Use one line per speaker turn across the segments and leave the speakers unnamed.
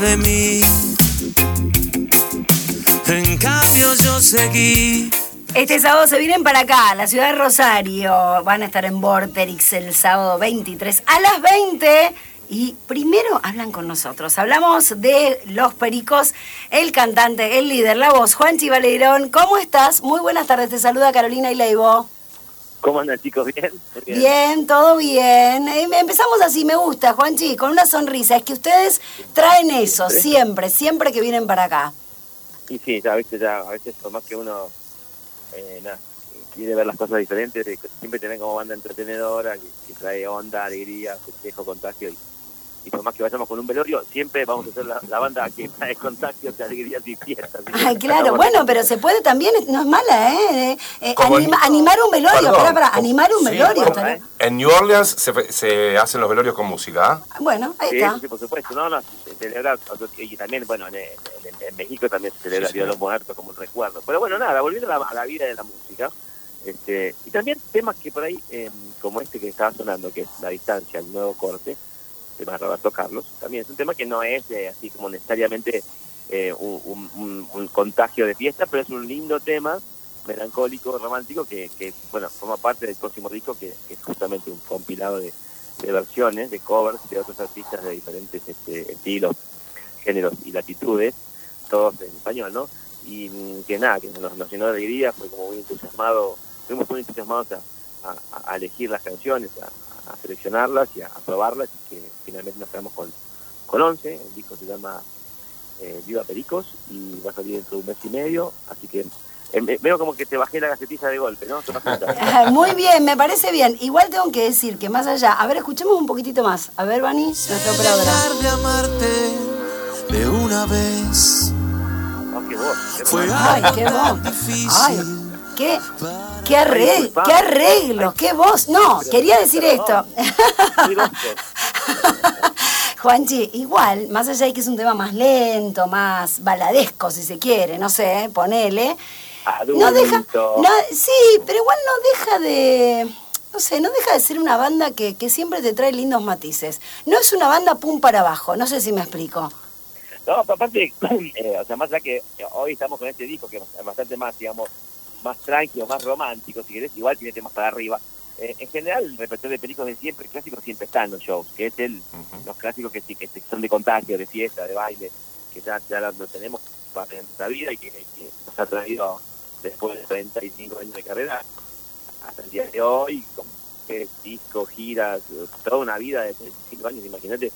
de mí. En cambio yo seguí.
Este sábado se vienen para acá, la ciudad de Rosario. Van a estar en Vorterix el sábado 23 a las 20. Y primero hablan con nosotros. Hablamos de Los Pericos, el cantante, el líder, la voz, Juanchi Valerón. ¿Cómo estás? Muy buenas tardes. Te saluda Carolina Ileibo.
¿Cómo andan chicos? ¿Bien?
Bien, todo bien. Eh, Empezamos así, me gusta, Juanchi, con una sonrisa. Es que ustedes traen eso, siempre, siempre que vienen para acá.
Y sí, ya, a veces, ya, a veces por más que uno eh, nada, quiere ver las cosas diferentes, siempre tienen como banda entretenedora, que, que trae onda, alegría, festejo, contagio. Y, y por más que vayamos con un velorio, siempre vamos a ser la, la banda que trae contagios, alegrías y fiestas. ¿sí?
Ay, claro, bueno, pero se puede también, no es mala, ¿eh? Eh, eh, anima-
en-
animar un velorio,
Perdón,
pará, pará, animar un
sí,
velorio.
bueno,
estaría-
¿eh?
En New Orleans se, se hacen los velorios con música. ¿ah?
Bueno, ahí
Sí,
está.
sí, sí, por supuesto. No, no, se celebra, y también, bueno, en, en- en México también se celebra
Sí,
el Día de los Muertos como un recuerdo. Pero bueno, nada, volviendo a la, a la vida de la música, este, y también temas que por ahí, eh, como este que estaba sonando, que es La Distancia, el nuevo corte, tema de Roberto Carlos, también es un tema que no es eh, así como necesariamente eh, un, un- contagio de fiesta, pero es un lindo tema, melancólico, romántico, que, que bueno, forma parte del próximo disco, que, es justamente un compilado de, versiones, de covers de otros artistas de diferentes este, estilos, géneros y latitudes, todos en español, ¿no? Y mm, que nada, que nos, nos llenó de alegría, fue como muy entusiasmado, fuimos muy entusiasmados a, a- a elegir las canciones, a, a seleccionarlas y a, a probarlas, y que finalmente nos quedamos con, con 11, el disco se llama eh, Viva Pericos y va a salir dentro de un mes y medio, así que eh, me- veo como que te bajé la gacetilla de golpe, ¿no?
Ah, Muy bien, me parece bien. Igual tengo que decir que más allá, a ver, escuchemos un poquitito más. A ver, Vani, nuestra operadora.
De amarte de una vez.
No, qué voz, qué
Fue.
Ay, qué voz.
difícil.
Ay, qué, qué, arreglo, qué arreglos, qué voz. No, quería decir esto. Juanchi, igual, más allá de que es un tema más lento, más baladesco, si se quiere, no sé, ponele. No deja,
Adulto.
no, sí, pero igual no deja de, no sé, no deja de ser una banda que, que siempre te trae lindos matices. No es una banda pum para abajo, no sé si me explico.
No, aparte, eh, o sea, más allá que hoy estamos con este disco que es bastante más, digamos, más tranquilo, más romántico, si querés, igual tiene temas para arriba. Eh, en general, el repertorio de películas de siempre, clásicos siempre está en los shows, que es el, los clásicos que que son de contagio, de fiesta, de baile, que ya, ya lo tenemos para nuestra vida y que, que nos ha traído después de 35 años de carrera hasta el día de hoy, con eh, discos, giras, toda una vida de 35 años, imagínate,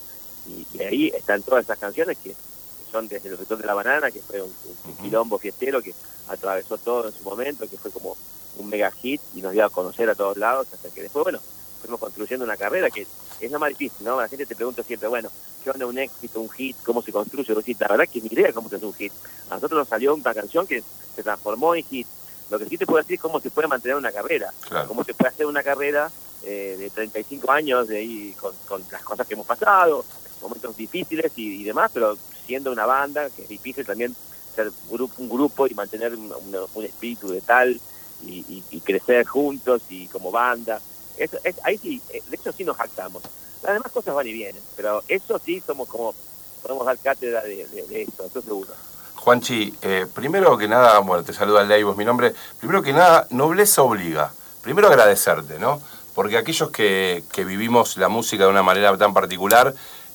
y, y ahí están todas esas canciones que, que son desde el retorno de la banana, que fue un, un quilombo fiestero que atravesó todo en su momento, que fue como un mega hit y nos dio a conocer a todos lados, hasta que después, bueno, fuimos construyendo una carrera que es lo más difícil, ¿no? La gente te pregunta siempre, bueno, ¿qué onda un éxito, un hit? ¿Cómo se construye? Vos decís, la verdad que ni idea cómo se hace un hit. A nosotros nos salió una canción que se transformó en hit. Lo que sí te puedo decir es cómo se puede mantener una carrera,
Claro.
cómo se puede hacer una carrera eh, de 35 años de ahí con, con las cosas que hemos pasado, momentos difíciles y, y demás, pero siendo una banda, que es difícil también ser grupo, un grupo y mantener un, espíritu de tal y, y- y crecer juntos y como banda. Eso, es, ahí sí, eh, de eso sí nos jactamos. Las demás cosas van y vienen, pero eso sí somos como, podemos dar cátedra de, de, de esto, eso seguro.
Juanchi, eh, primero que nada, bueno, te saluda Leibo, es mi nombre. Primero que nada, nobleza obliga. Primero agradecerte, ¿no? Porque aquellos que, que vivimos la música de una manera tan particular,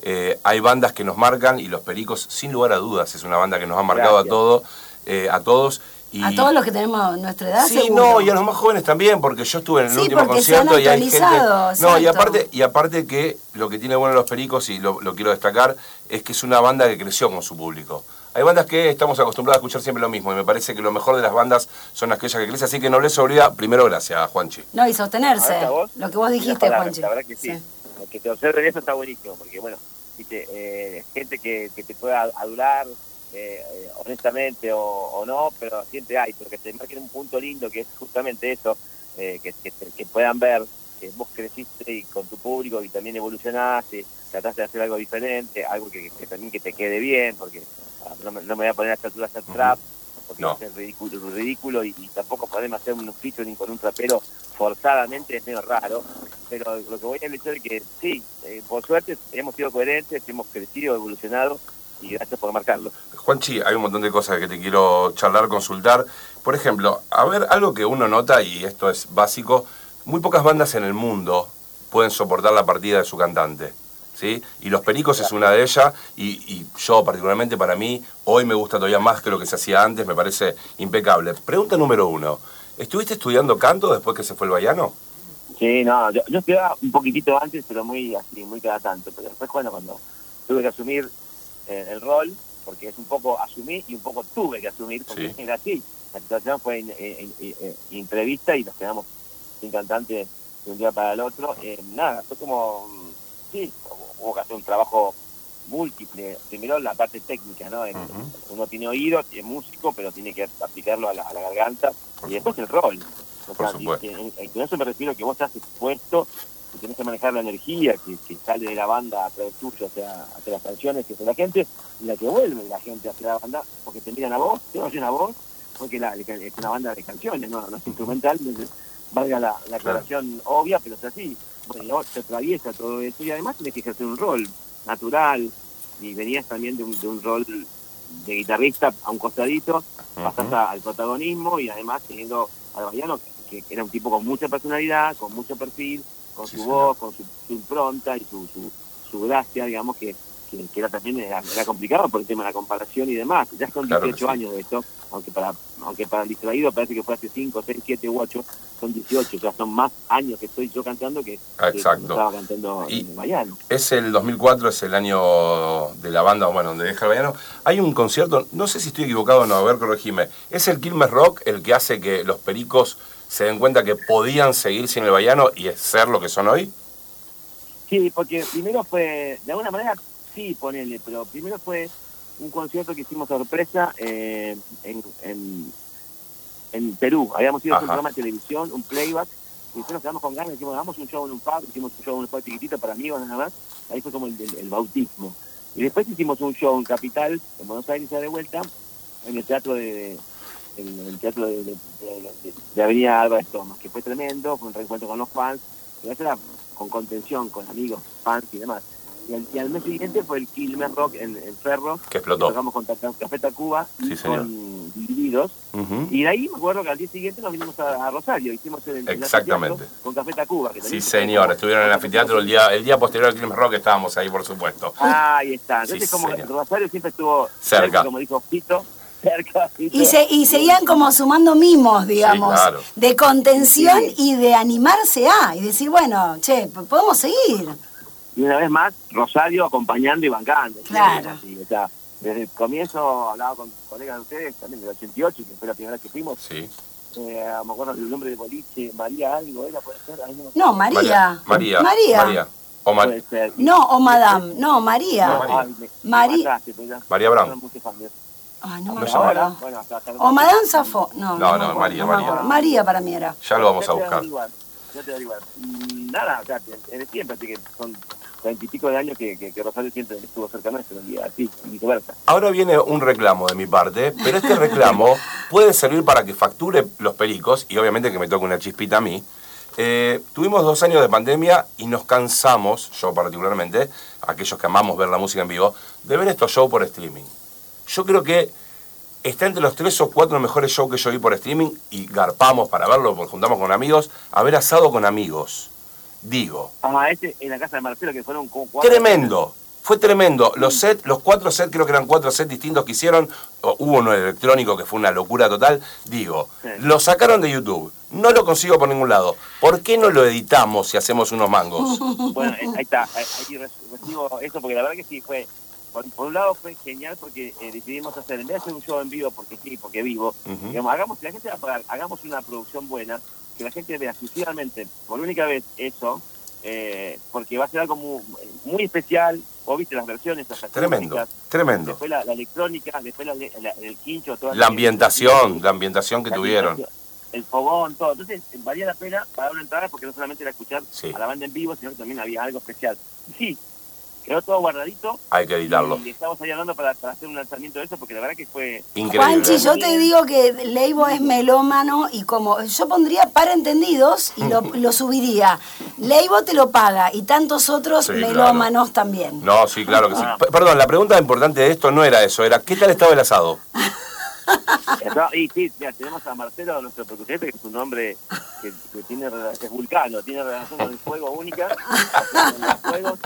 eh, hay bandas que nos marcan y Los Pericos, sin lugar a dudas, es una banda que nos ha marcado a, todo, eh, a todos. Y,
A todos los que tenemos nuestra edad,
Sí,
seguro.
no, y a los más jóvenes también, porque yo estuve en el
Sí,
último
porque se han
concierto y hay gente. No, y aparte, y aparte que lo que tiene bueno los pericos, y lo, lo quiero destacar, es que es una banda que creció con su público. Hay bandas que estamos acostumbrados a escuchar siempre lo mismo, y me parece que lo mejor de las bandas son aquellas que crecen, así que no les obliga, primero gracias, Juanchi.
No, y sostenerse.
Vos,
Lo que vos dijiste,
palabras,
Juanchi.
La verdad que sí. Que te observen eso está buenísimo, porque bueno, eh, gente que, que te pueda adular eh, eh, honestamente o, o no, pero siempre hay, porque te marquen un punto lindo que es justamente eso, eh, que, que, que puedan ver que vos creciste y con tu público y también evolucionaste, trataste de hacer algo diferente, algo que, que también que te quede bien, porque ah, no, me, no me voy a poner a esta altura a hacer trap, porque
No.
va a ser ridículo, ridículo y, y tampoco podemos hacer un featuring con un trapero forzadamente, es medio raro, pero lo que voy a hecho de que sí, eh, por suerte hemos sido coherentes, hemos crecido, evolucionado y gracias por marcarlo.
Juanchi, hay un montón de cosas que te quiero charlar, consultar. Por ejemplo, a ver, algo que uno nota, y esto es básico, muy pocas bandas en el mundo pueden soportar la partida de su cantante. ¿Sí? Y Los Pericos es una de ellas, y, y, yo particularmente para mí, hoy me gusta todavía más que lo que se hacía antes, me parece impecable. Pregunta número uno, ¿estuviste estudiando canto después que se fue el Bayano?
Sí, no, yo, yo estudiaba un poquitito antes, pero muy así, muy cada tanto, pero después bueno, cuando tuve que asumir eh, el rol, porque es un poco asumí y un poco tuve que asumir, porque
Sí.
era así, la situación fue in- in- in- in- imprevista y nos quedamos sin cantante de un día para el otro, eh, nada, fue como, mm, sí, hubo- hubo que hacer un trabajo múltiple, primero la parte técnica, ¿no? Uno tiene oído, es músico, pero tiene que aplicarlo a la, a la garganta,
Por
y después el rol. O
Por
sea, y-
supuesto.
y- y- y con eso me refiero que vos estás expuesto, que tenés que manejar la energía que, que sale de la banda a través tuyo hacia, hacia las canciones, que es la gente, y la que vuelve la gente hacia la banda, porque te miran a vos, te oyen a vos, porque la, es una banda de canciones, no, no es instrumental, valga la, la aclaración obvia, pero es así. Bueno, te atraviesa todo eso y además tienes que ejercer un rol natural, y venías también de un, de un rol de guitarrista a un costadito, pasás a- al protagonismo y además teniendo al Bayano, que, que era un tipo con mucha personalidad, con mucho perfil, con
Sí,
su
señor.
voz, con su, su impronta y su, su, su gracia, digamos, que, que, que era también era, era complicado por el tema de la comparación y demás. Ya son
Claro que
18
sí.
años de esto, aunque para aunque para el distraído parece que fue hace 5, 6, 7 u 8, son 18, o sea, son más años que estoy yo cantando que,
Exacto.
estaba cantando
Y-
en el Bayano.
Es el 2004, es el año de la banda, bueno, donde deja el Bayano. Hay un concierto, no sé si estoy equivocado o no, a ver, corregime. ¿Es el Quilmes Rock el que hace que los pericos se den cuenta que podían seguir sin el Bayano y ser lo que son hoy?
Sí, porque primero fue, de alguna manera, sí, ponele, pero primero fue un concierto que hicimos sorpresa eh, en, en, en Perú. Habíamos ido a hacer un programa de televisión, un playback, y después nos quedamos con ganas, dijimos, hagamos un show en un pub, hicimos un show en un pub chiquitito para amigos nada más, ahí fue como el, el- el bautismo. Y después hicimos un show en Capital, en Buenos Aires ya de vuelta, en el teatro de, en el teatro de, de, de- de- de Avenida Álvarez Thomas, que fue tremendo, fue un reencuentro con los fans, pero eso era con contención, con amigos, fans y demás. Y al, y al mes siguiente fue el Quilmes Rock en, en Ferro,
Que explotó.
tocamos con Café Tacuba y
Sí, señor.
con Y de ahí me acuerdo que al día siguiente nos vinimos a, a Rosario, hicimos el, el
Exactamente.
anfiteatro con Café Tacuba. Que
Sí, señor, estuvieron en el anfiteatro el día, el día posterior al Quilmes Rock, estábamos ahí, por supuesto.
Ahí está. Entonces,
Sí,
como
señor.
Rosario siempre estuvo
Cerca.
como dijo Fito, cerca.
Y, se, y seguían como sumando mimos, digamos,
claro.
de contención
Sí.
y de animarse a, y decir, bueno, che, podemos seguir.
Y una vez más, Rosario acompañando y bancando.
Claro.
Así, o sea, desde el comienzo hablaba con colegas de ustedes, también del 88, que fue la primera vez que fuimos.
Sí.
Eh, me acuerdo del nombre de boliche, María algo, ¿era? ¿Puede ser? Ay, no,
No, María.
María.
María.
María. O Mar-
Puede ser.
No, o Madame, no, María.
No, María.
Ay, me- me mataste,
María Brown.
Ay, no me
No,
acuerdo.
Ahora, bueno, hasta- hasta-
O Madame Safo. No,
No,
me
no,
acuerdo,
María,
me
María.
acuerdo. María para mí era.
Ya lo vamos a buscar.
ya te voy a averiguar. Mm, Nada, o sea, es de siempre, así que son veintipico de años que, que, que Rosario siempre estuvo cerca nuestro, y así, y viceversa.
Ahora viene un reclamo de mi parte, pero este reclamo puede servir para que facture los pericos y obviamente que me toque una chispita a mí. Eh, tuvimos dos años de pandemia y nos cansamos, yo particularmente, aquellos que amamos ver la música en vivo, de ver estos shows por streaming. Yo creo que está entre los tres o cuatro mejores shows que yo vi por streaming y garpamos para verlo, porque juntamos con amigos, haber asado con amigos. Digo,
Ah, este en la casa de Marcelo, que fueron como cuatro.
Tremendo. Fue tremendo. Los sets, los cuatro sets, creo que eran cuatro sets distintos que hicieron. Hubo uno electrónico que fue una locura total. Digo,
Sí.
lo sacaron de YouTube. No lo consigo por ningún lado. ¿Por qué no lo editamos y hacemos unos mangos?
Bueno, ahí está, ahí ahí re- recibo eso, porque la verdad que sí fue. Por, por un lado fue genial porque eh, decidimos hacer, en vez de hacer un show en vivo, porque sí, porque vivo, digamos, hagamos, si la gente va a pagar, hagamos una producción buena, que la gente vea exclusivamente, por única vez, eso, eh, porque va a ser algo muy, muy especial. Vos viste las versiones, las
Tremendo, tremendo.
Después la, la electrónica, después la, la- el quincho, toda
La ambientación, la ambientación que tuvieron.
El fogón, todo. Entonces, valía la pena pagar una entrada porque no solamente era escuchar
Sí.
a la banda en vivo, sino que también había algo especial. Sí, quedó todo guardadito.
Hay que editarlo.
Y estamos ahí hablando para, para hacer un lanzamiento de eso, porque la verdad que fue...
Increíble.
Juanchi, yo te digo que Leibo es melómano y como yo pondría para entendidos y lo, lo subiría. Leibo te lo paga y tantos otros
Sí,
melómanos también.
No, sí, claro que sí.
Ah.
Perdón, la pregunta importante de esto no era eso, era ¿qué tal estaba el asado?
No, y sí, mira, tenemos a Marcelo, nuestro percusionista, que es un hombre que, que tiene es vulcano, tiene relación con el fuego única, con los fuegos,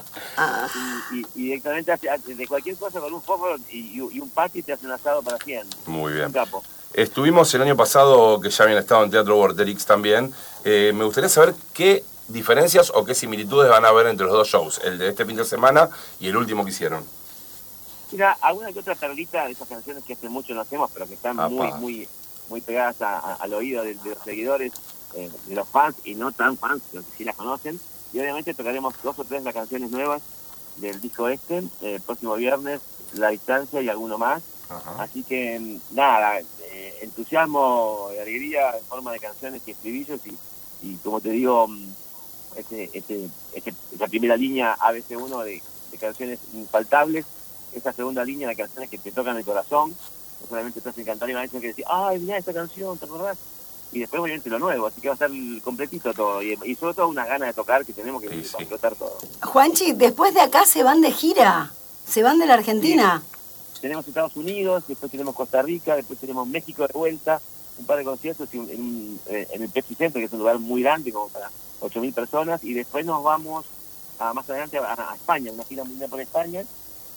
y, y- y directamente hace, hace de cualquier cosa con un fuego y, y- y un pati te hace un asado para 100.
Muy
Un
bien.
capo.
Estuvimos el año pasado, que ya habían estado en Teatro Vorterix también. Eh, me gustaría saber qué diferencias o qué similitudes van a haber entre los dos shows, el de este fin de semana y el último que hicieron.
Mira, alguna que otra perlita de esas canciones que hace mucho no hacemos, pero que están muy, muy, muy pegadas a- a- al oído de, de los seguidores, eh, de los fans y no tan fans, pero que sí las conocen. Y obviamente tocaremos dos o tres de las canciones nuevas del disco este, eh, el próximo viernes, La Distancia y alguno más.
Ajá.
Así que mm, nada, eh, entusiasmo y alegría en forma de canciones y estribillos y, y como te digo, mm, este, este, este- primera línea ABC1 de, de canciones infaltables, esa segunda línea de canciones que te tocan el corazón, no solamente te hacen cantar y van a decir que decir, ay, mirá esta canción, ¿te acordás? Y después obviamente lo nuevo, así que va a estar completito todo y, y sobre todo una gana de tocar que tenemos que
Sí, sí.
explotar todo.
Juanchi, después de acá se van de gira. Se van de la Argentina.
tenemos Estados Unidos, después tenemos Costa Rica, después tenemos México de vuelta, un par de conciertos en, en, eh, en el Pepsi Center, que es un lugar muy grande, como para 8.000 personas, y después nos vamos a, más adelante a, a España, una gira mundial por España,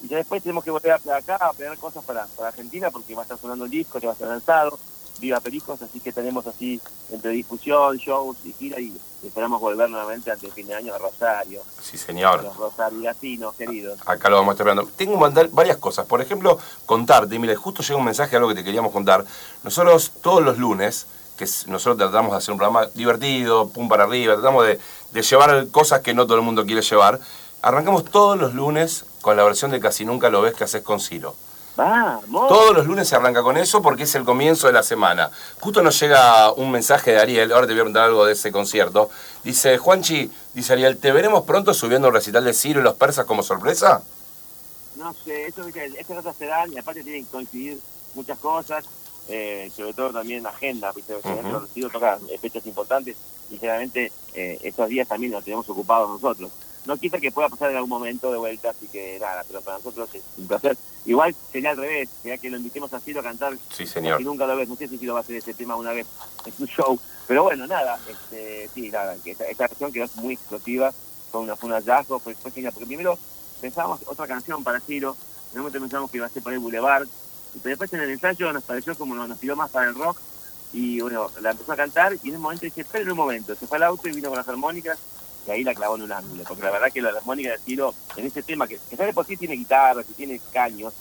y ya después tenemos que volver a- acá a pegar cosas para, para Argentina, porque va a estar sonando el disco, ya va a estar lanzado, Viva Pericos, así que tenemos así entre difusión, shows y gira, y esperamos volver nuevamente antes del fin de año a Rosario,
Sí, señor.
los rosariatinos queridos.
Acá lo vamos a estar esperando. Tengo que mandar varias cosas. Por ejemplo, contarte, mire, justo llega un mensaje, algo que te queríamos contar. Nosotros todos los lunes, que nosotros tratamos de hacer un programa divertido, pum para arriba, tratamos de, de llevar cosas que no todo el mundo quiere llevar. Arrancamos todos los lunes con la versión de Casi Nunca Lo Ves que haces con Ciro.
¡Vamos!
Todos los lunes se arranca con eso porque es el comienzo de la semana. Justo nos llega un mensaje de Ariel, ahora te voy a preguntar algo de ese concierto. Dice, Juanchi, dice Ariel, ¿te veremos pronto subiendo el recital de Ciro y los persas como sorpresa?
No sé, estas cosas se dan y aparte tienen que coincidir muchas cosas, eh, sobre todo también agenda, ¿viste?
Ujú.
los recitos tocan eh, fechas importantes y generalmente eh, estos días también los tenemos ocupados nosotros. No quita que pueda pasar en algún momento de vuelta, así que nada, pero para nosotros es un placer. Igual sería al revés, sería que lo invitemos a Ciro a cantar
Sí, señor.
y nunca lo ves, no sé si Ciro va a hacer ese tema una vez en su show, pero bueno, nada, este, sí, nada, que esta, esta canción quedó muy explosiva, fue, una, fue un hallazgo, fue, fue genial, porque primero pensábamos otra canción para Ciro, en un momento pensamos que iba a ser por el Boulevard, pero después en el ensayo nos pareció como nos, nos tiró más para el rock, y bueno, la empezó a cantar, y en un momento dije, esperen un momento, se fue al auto y vino con las armónicas, y ahí la clavó en un ángulo, porque la verdad que la armónica de Ciro, en ese tema, que, que ya de por sí tiene guitarras y tiene caños,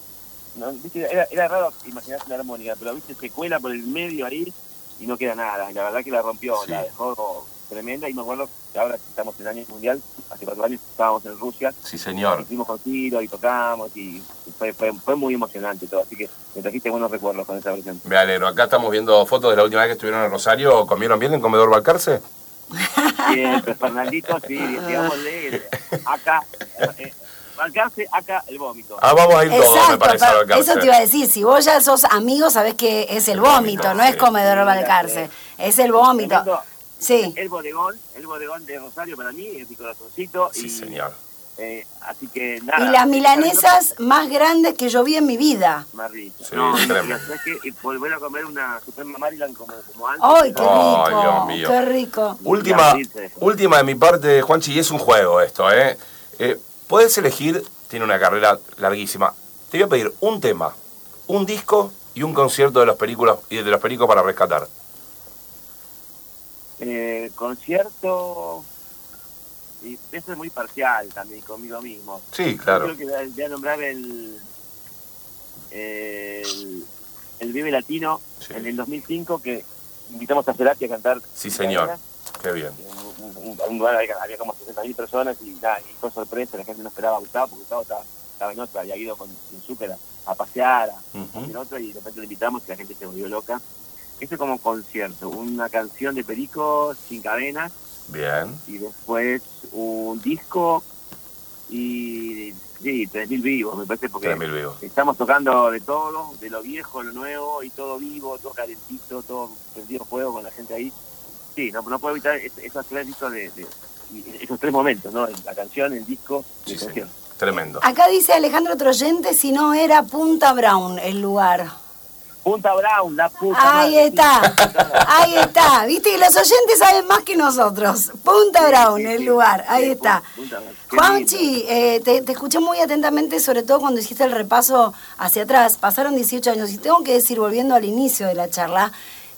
no, ¿viste? Era, era raro imaginarse una armónica, pero viste, se cuela por el medio ahí y no queda nada. Y la verdad que la rompió,
Sí.
la dejó tremenda. Y me acuerdo que ahora estamos en el año mundial, hace cuatro años estábamos en Rusia,
Sí, señor.
estuvimos con Tiro y tocamos y fue, fue, fue muy emocionante todo. Así que me trajiste buenos recuerdos con esa versión.
Me alegro. Acá estamos viendo fotos de la última vez que estuvieron en Rosario. ¿Comieron bien en Comedor Balcarce?
Siempre, Fernandito, sí, digámosle, acá, eh, Balcarce, acá el vómito.
Ah, vamos a ir todos, me
Exacto,
parece, a
eso te iba a decir, si vos ya sos amigo, sabés que es el vómito, no es
sí.
comedor balcarce, es el vómito. Sí,
El bodegón, el bodegón de Rosario para mí es mi corazoncito.
Sí,
y,
señor.
Eh, así que nada.
y las milanesas más grandes que yo vi en mi vida.
Más rico.
Sí,
no,
tremendo.
y. Y volver a comer una Suprema Maryland como, como antes.
¡Ay, qué rico!
Dios mío.
¡Qué rico!
Última, última de mi parte, Juanchi, y es un juego esto, ¿eh? eh Puedes elegir, tiene una carrera larguísima. Te voy a pedir un tema, un disco y un concierto de los películas y de los pericos para rescatar.
Eh, concierto. Y eso es muy parcial también conmigo mismo.
Sí,
Yo
claro.
Creo que voy a- nombrar el. El, el Vive Latino
Sí.
en el 2005 que invitamos a Cerati a cantar.
Sí, señor. Qué bien.
un, un- un lugar había, como 60.000 personas y, nada, y fue sorpresa, la gente no esperaba a Gustavo porque Gustavo estaba, estaba en otra, había ido con Shinsuke a, a pasear, a,
Ujú.
en otra y de repente lo invitamos y la gente se volvió loca. Eso como concierto, una canción de Perico sin cadenas
Bien.
y después un disco y sí, 3.000 vivos, me parece, porque
3.000 vivos.
estamos tocando de todo, de lo viejo, lo nuevo, y todo vivo, todo calentito, todo prendido fuego con la gente ahí. Sí, no, no puedo evitar es- esos tres discos de, esos tres momentos, ¿no? La canción, el disco
Sí, señor.
concierto.
Tremendo.
Acá dice Alejandro Troyente si no era Punta Brown el lugar.
Punta Brown, la puta
Ahí
madre,
está, ahí está. Viste que los oyentes saben más que nosotros. Punta Brown,
sí,
el lugar, ahí
Sí,
está.
Punta
Juanchi, eh, te, te escuché muy atentamente, sobre todo cuando hiciste el repaso hacia atrás. Pasaron 18 años y tengo que decir, volviendo al inicio de la charla,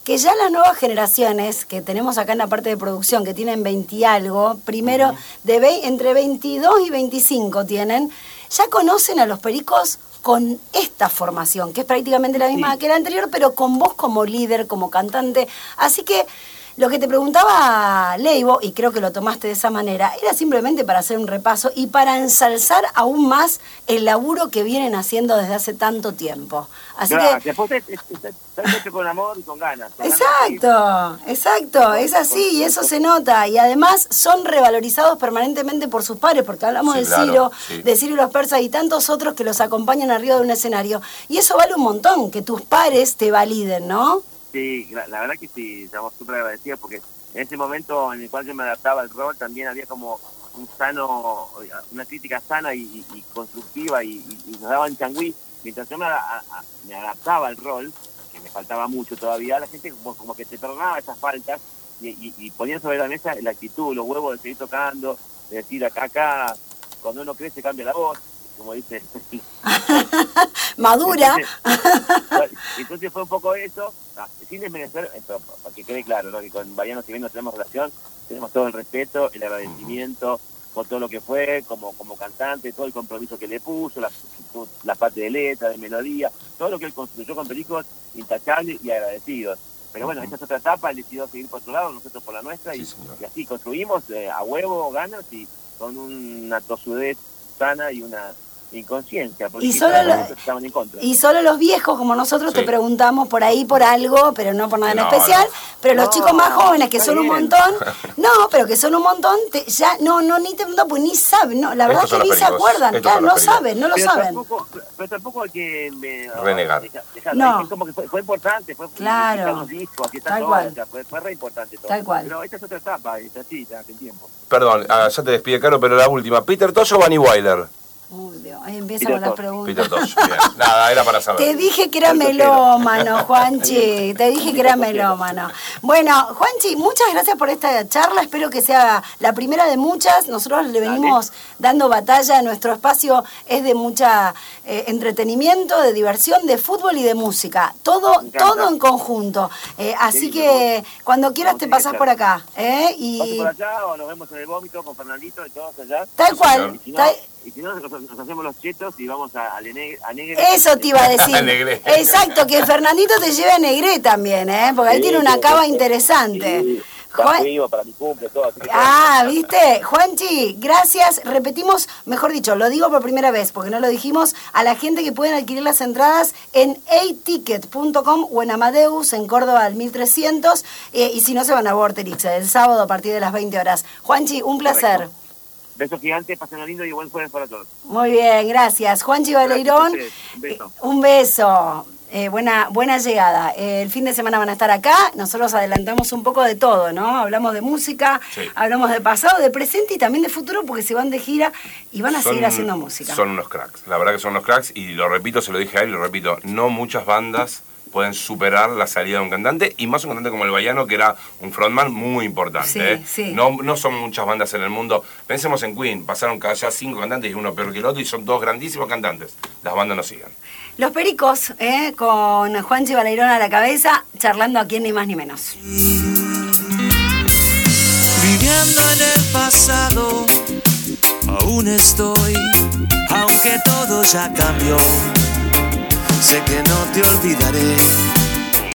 que ya las nuevas generaciones que tenemos acá en la parte de producción, que tienen 20 y algo, primero, de vei- entre 22 y 25 tienen, ya conocen a los pericos con esta formación, que es prácticamente la misma
Sí.
que la anterior, pero con vos como líder, como cantante. Así que lo que te preguntaba Leibo, y creo que lo tomaste de esa manera, era simplemente para hacer un repaso y para ensalzar aún más el laburo que vienen haciendo desde hace tanto tiempo. Así
Gracias.
que...
Después es- es- está, está hecho con amor y con ganas. con ganas de-
Exacto, exacto, es así y eso se nota. Y además son revalorizados permanentemente por sus pares, porque hablamos
Sí,
de
claro,
Ciro,
sí.
de Ciro y los persas y tantos otros que los acompañan arriba de un escenario. Y eso vale un montón, que tus pares te validen, ¿no?
Sí, la, la verdad que sí, estamos súper agradecidos porque en ese momento en el cual yo me adaptaba al rol también había como un sano, una crítica sana y, y- y constructiva y, y- nos daban changüí. Mientras yo me, a- a- me adaptaba al rol, que me faltaba mucho todavía, la gente como, como que te perdonaba esas faltas y, ponía sobre la mesa la actitud, los huevos de seguir tocando, de decir acá, acá, cuando uno crece cambia la voz, como dice
Madura.
Entonces, entonces fue un poco eso, ah, sin desmerecer, eh, para que quede claro, ¿no? que con Bayano si bien no tenemos relación, tenemos todo el respeto, el agradecimiento por todo lo que fue, como, como cantante, todo el compromiso que le puso, la, la parte de letra, de melodía, todo lo que él construyó con Pericos, intachable y agradecidos. Pero bueno, esta es otra etapa, él decidió seguir por otro lado, nosotros por la nuestra, y,
Sí, señor.
y así construimos eh, a huevo, ganas y con una tosudez sana y una inconsciencia, porque
Y solo lo-
muchos estaban en contra.
Y solo los viejos como nosotros te
Sí.
preguntamos por ahí por algo, pero no por nada en
No,
especial.
no.
Pero los
No,
chicos más jóvenes que son un montón, no, pero que son un montón, te- ya no, no, ni te preguntan, pues ni saben, no, la verdad
Estos
que ni
los
se acuerdan, claro, no
los
saben, no lo
pero
saben.
Tampoco, pero tampoco hay que me-
Renegar.
deja- dejar-
No.
Es como que fue, fue importante, fue
Claro.
los discos, aquí está
Tal
todo,
cual.
o sea, fue, fue re importante todo.
Tal cual.
Pero esta es otra etapa, es así, ya hace tiempo.
Perdón, ah, ya te despide Caro, pero la última. ¿Peter Tosh o Bunny Weiler?
Uy, Dios, ahí empiezan
Peter
con las preguntas.
Peter Tosh, bien. Nada, era para saber.
Te dije que era melómano, Juanchi. Te dije que era melómano. Bueno, Juanchi, muchas gracias por esta charla. Espero que sea la primera de muchas. Nosotros le venimos dando batalla. Nuestro espacio es de mucha eh, entretenimiento, de diversión, de fútbol y de música. Todo, todo en conjunto. Eh, así que cuando quieras te pasas por acá. ¿eh? Y
por allá o nos vemos en el vómito con Fernandito y todos allá.
tal cual.
no,
tal-
y si no nos, nos hacemos los chetos y vamos a, a, Negre.
Eso te iba a decir. Exacto, que Fernandito te lleve a Negré también, ¿eh? Porque ahí
Sí,
tiene una cava
sí.
interesante.
Sí,
Juan-
para mi cumple, todo. así
Ah, ¿viste? Juanchi, gracias. Repetimos, mejor dicho, lo digo por primera vez porque no lo dijimos, a la gente que pueden adquirir las entradas en aticket.com o en Amadeus, en Córdoba al 1300. eh, y si no, se van a Vorterix el sábado a partir de las 20 horas. Juanchi, un placer.
Correcto. Besos gigantes, pasen lindo y buen jueves para todos.
Muy bien, gracias.
Gracias a ustedes. Un beso.
eh, un beso. Eh, buena, buena llegada. Eh, el fin de semana van a estar acá. Nosotros adelantamos un poco de todo, ¿no? Hablamos de música,
Sí.
hablamos de pasado, de presente y también de futuro porque se van de gira y van a
Son-
seguir haciendo música.
Son unos cracks. La verdad que son unos cracks. Y lo repito, se lo dije a él y lo repito. No muchas bandas pueden superar la salida de un cantante. Y más un cantante como el Bayano, que era un frontman muy importante.
Sí,
¿eh?
sí.
No, no son muchas bandas en el mundo. Pensemos en Queen. Pasaron cada ya cinco cantantes y uno peor que el otro. Y son dos grandísimos cantantes. Las bandas no sigan.
Los Pericos, ¿eh? con Juanchi Baleirón a la cabeza, charlando aquí ni más ni menos.
Viviendo en el pasado, aún estoy, aunque todo ya cambió. Sé que no te olvidaré,